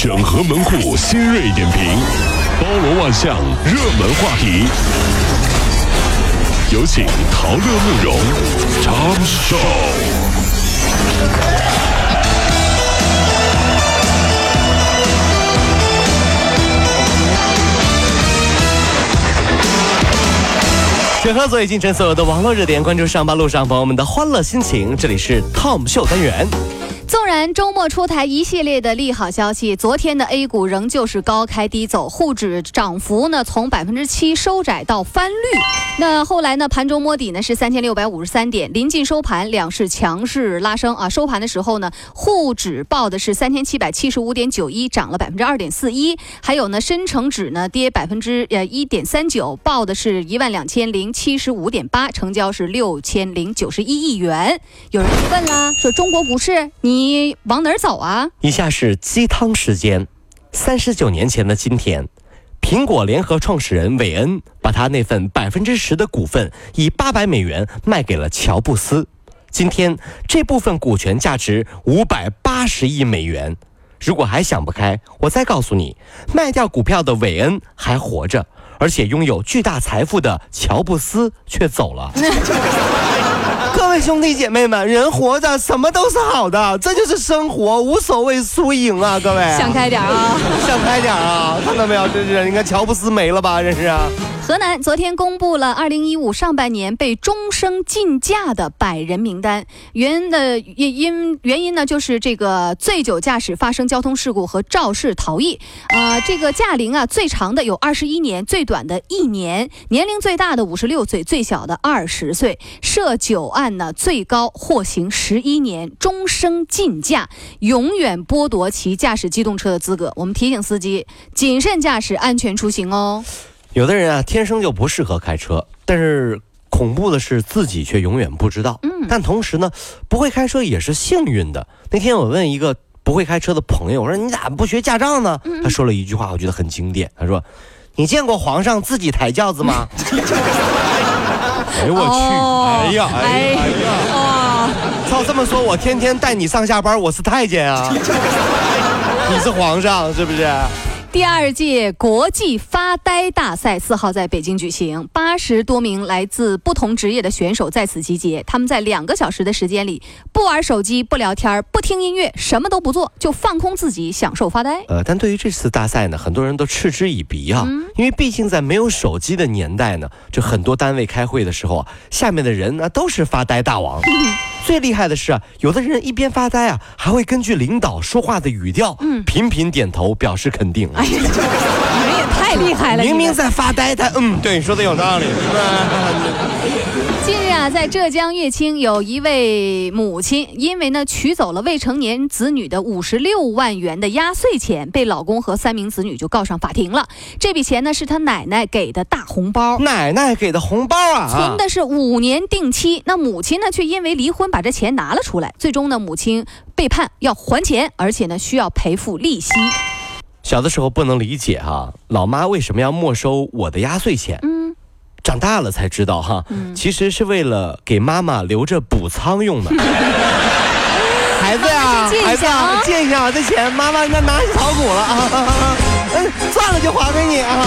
整合门户新锐点评，包罗万象，热门话题。有请陶乐慕容长寿。整合最近城所有的网络热点，关注上班路上朋友们的欢乐心情。这里是 Tom 秀单元。纵然周末出台一系列的利好消息，昨天的 A 股仍旧是高开低走，沪指涨幅呢从百分之七收窄到翻绿。那后来呢，盘中摸底呢是三千六百五十三点，临近收盘，两市强势拉升啊。收盘的时候呢，沪指报的是三千七百七十五点九一，涨了百分之二点四一。还有呢，深成指呢跌百分之呃一点三九，报的是一万两千零七十五点八，成交是六千零九十一亿元。有人就问啦，说中国股市你。你往哪儿走啊？以下是鸡汤时间。三十九年前的今天，苹果联合创始人韦恩把他那份百分之十的股份以八百美元卖给了乔布斯。今天这部分股权价值五百八十亿美元。如果还想不开，我再告诉你，卖掉股票的韦恩还活着，而且拥有巨大财富的乔布斯却走了。各位兄弟姐妹们，人活着什么都是好的，这就是生活，无所谓输赢啊！各位想开点啊，想开点啊！看到没有，这是你看乔布斯没了吧？这是啊。河南昨天公布了二零一五上半年被终生禁驾的百人名单，原因的因因原因呢，就是这个醉酒驾驶发生交通事故和肇事逃逸。啊，这个驾龄啊，最长的有二十一年，最短的一年，年龄最大的五十六岁，最小的二十岁。涉酒案呢，最高获刑十一年，终生禁驾，永远剥夺其驾驶机动车的资格。我们提醒司机谨慎驾驶，安全出行哦。有的人啊，天生就不适合开车，但是恐怖的是自己却永远不知道。嗯，但同时呢，不会开车也是幸运的。那天我问一个不会开车的朋友，我说你咋不学驾照呢？他说了一句话，我觉得很经典。他说：“你见过皇上自己抬轿子吗？” 哎呦我去！哎呀哎呀哎呀！照这么说，我天天带你上下班，我是太监啊，你是皇上是不是？第二届国际发呆大赛四号在北京举行，八十多名来自不同职业的选手在此集结。他们在两个小时的时间里，不玩手机，不聊天，不听音乐，什么都不做，就放空自己，享受发呆。呃，但对于这次大赛呢，很多人都嗤之以鼻啊，因为毕竟在没有手机的年代呢，就很多单位开会的时候啊，下面的人呢都是发呆大王。最厉害的是啊，有的人一边发呆啊，还会根据领导说话的语调，嗯，频频点头表示肯定。哎呀，你们也太厉害了！明明在发呆，他嗯，对，说的有道理。在浙江乐清有一位母亲，因为呢取走了未成年子女的五十六万元的压岁钱，被老公和三名子女就告上法庭了。这笔钱呢是她奶奶给的大红包，奶奶给的红包啊，存的是五年定期。那母亲呢却因为离婚把这钱拿了出来，最终呢母亲被判要还钱，而且呢需要赔付利息。小的时候不能理解哈，老妈为什么要没收我的压岁钱？嗯。长大了才知道哈，其实是为了给妈妈留着补仓用的。孩子呀，孩子，借一下这钱，妈妈那拿去炒股了啊！嗯，赚了就还给你啊。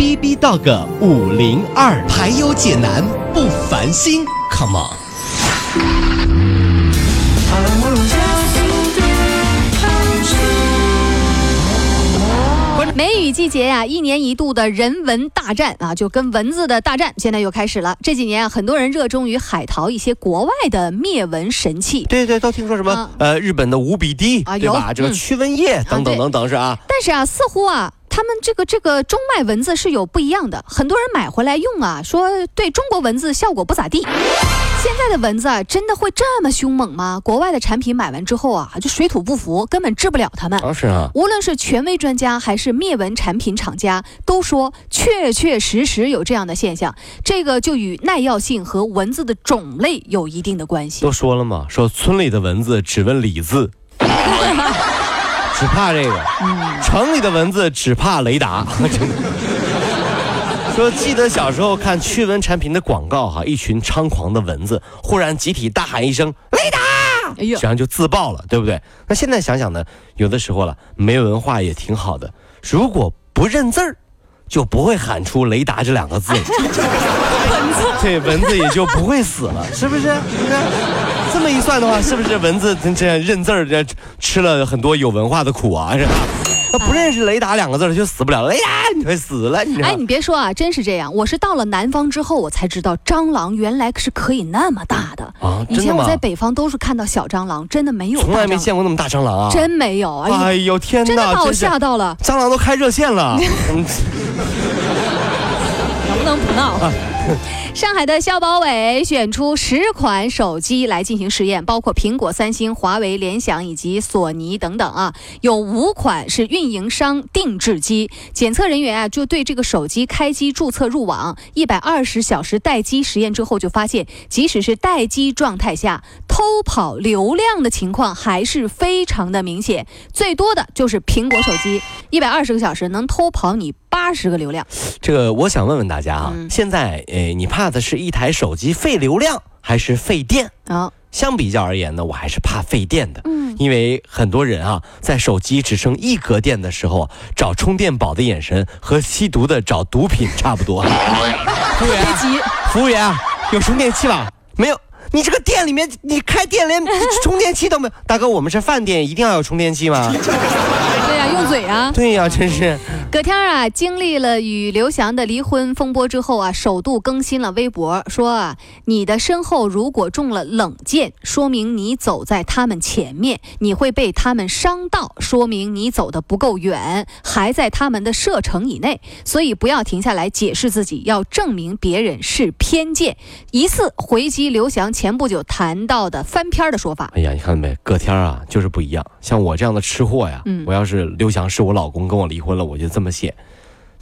B B Dog 五零二排忧解难不烦心，Come on！梅雨季节呀，一年一度的人文大战啊，就跟蚊子的大战，现在又开始了。这几年啊，很多人热衷于海淘一些国外的灭蚊神器。对对，都听说什么呃，日本的无比滴，对吧？这个驱蚊液等等等等是啊。但是啊，似乎啊。他们这个这个中外文字是有不一样的，很多人买回来用啊，说对中国文字效果不咋地。现在的蚊子啊，真的会这么凶猛吗？国外的产品买完之后啊，就水土不服，根本治不了它们。啊是啊，无论是权威专家还是灭蚊产品厂家，都说确确实实有这样的现象。这个就与耐药性和蚊子的种类有一定的关系。都说了嘛，说村里的蚊子只问李字，只怕这个；城里的蚊子只怕雷达。真的。说记得小时候看驱蚊产品的广告哈，一群猖狂的蚊子忽然集体大喊一声“雷达”，哎呦然后就自爆了，对不对？那现在想想呢，有的时候了，没文化也挺好的。如果不认字儿，就不会喊出“雷达”这两个字 了。对，蚊子也就不会死了，是不是？你看，这么一算的话，是不是蚊子这这认字儿，这吃了很多有文化的苦啊？是吧？他不认识“雷达”两个字就死不了了。哎呀，你会死了，你哎，你别说啊，真是这样。我是到了南方之后，我才知道蟑螂原来是可以那么大的。啊以前我在北方都是看到小蟑螂，真的没有。从来没见过那么大蟑螂啊！真没有。哎哎呦，天哪，真的把我吓到了。蟑螂都开热线了。嗯 能不能不闹？上海的消保委选出十款手机来进行实验，包括苹果、三星、华为、联想以及索尼等等啊，有五款是运营商定制机。检测人员啊就对这个手机开机、注册、入网，一百二十小时待机实验之后，就发现，即使是待机状态下，偷跑流量的情况还是非常的明显。最多的就是苹果手机，一百二十个小时能偷跑你八十个流量。这个我想问问大家啊，嗯现在呃，你怕的是一台手机费流量还是费电？啊，相比较而言呢，我还是怕费电的。嗯，因为很多人啊，在手机只剩一格电的时候，找充电宝的眼神和吸毒的找毒品差不多。服务员，别急。服务员，有充电器吧？没有。你这个店里面，你开店连充电器都没有。大哥，我们是饭店，一定要有充电器吗？对呀、用嘴啊。对呀、真是。葛天啊，经历了与刘翔的离婚风波之后啊，首度更新了微博，说啊，你的身后如果中了冷箭，说明你走在他们前面，你会被他们伤到，说明你走的不够远，还在他们的射程以内，所以不要停下来解释自己，要证明别人是偏见。疑似回击刘翔前不久谈到的翻篇的说法。哎呀，你看到没？葛天啊，就是不一样。像我这样的吃货呀，嗯我要是刘翔是我老公，跟我离婚了，我就这么写：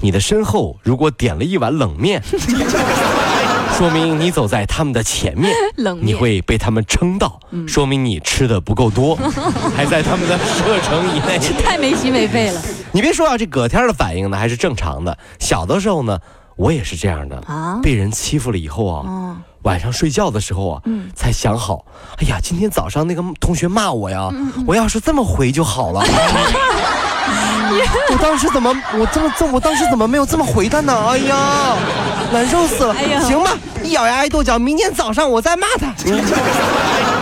你的身后如果点了一碗冷面，说明你走在他们的前面，冷面你会被他们撑到，嗯说明你吃的不够多，还在他们的射程以内。太没心没肺了你别说啊，这葛天的反应呢还是正常的。小的时候呢，我也是这样的，啊！被人欺负了以后啊，哦，晚上睡觉的时候啊，嗯才想好，哎呀，今天早上那个同学骂我呀，我要是这么回就好了。我当时怎么，我这么这，我当时怎么没有这么回他呢？哎呀，难受死了。哎行吧，一咬牙一跺脚，明天早上我再骂他。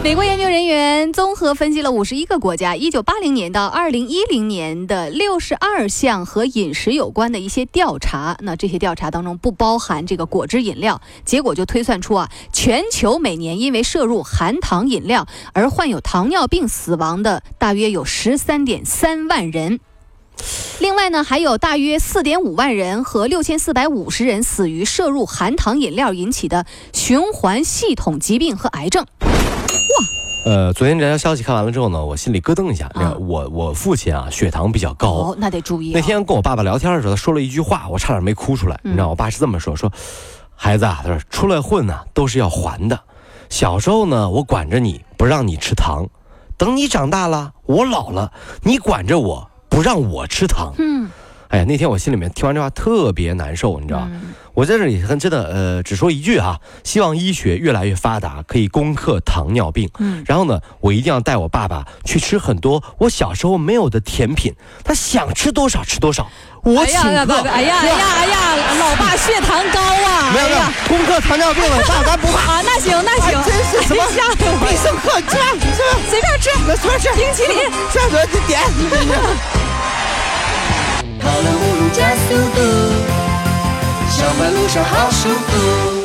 美国研究人员综合分析了五十一个国家一九八零年到二零一零年的六十二项和饮食有关的一些调查。那这些调查当中不包含这个果汁饮料，结果就推算出啊，全球每年因为摄入含糖饮料而患有糖尿病死亡的大约有十三点三万人。另外呢，还有大约四点五万人和六千四百五十人死于摄入含糖饮料引起的循环系统疾病和癌症。呃，昨天这条消息看完了之后呢，我心里咯噔一下。啊我我父亲啊，血糖比较高。哦，那得注意、那天跟我爸爸聊天的时候，他说了一句话，我差点没哭出来。你知道，我爸是这么说：说，孩子啊，他说出来混呢、都是要还的。小时候呢，我管着你不让你吃糖，等你长大了，我老了，你管着我不让我吃糖。嗯，哎呀，那天我心里面听完这话特别难受，你知道吧？嗯我在这里很真的呃，只说一句啊，希望医学越来越发达，可以攻克糖尿病。嗯然后呢，我一定要带我爸爸去吃很多我小时候没有的甜品，他想吃多少吃多少，我请客。哎呀，哎呀，哎呀，哎呀，老爸血糖高啊！没有没有攻克糖尿病了，爸咱不怕。啊，那行那行，真是什么必胜客，吃吧吃吧，随便吃，那随便吃，冰淇淋。这样子点。跑了五路加速度，上班路上好舒服。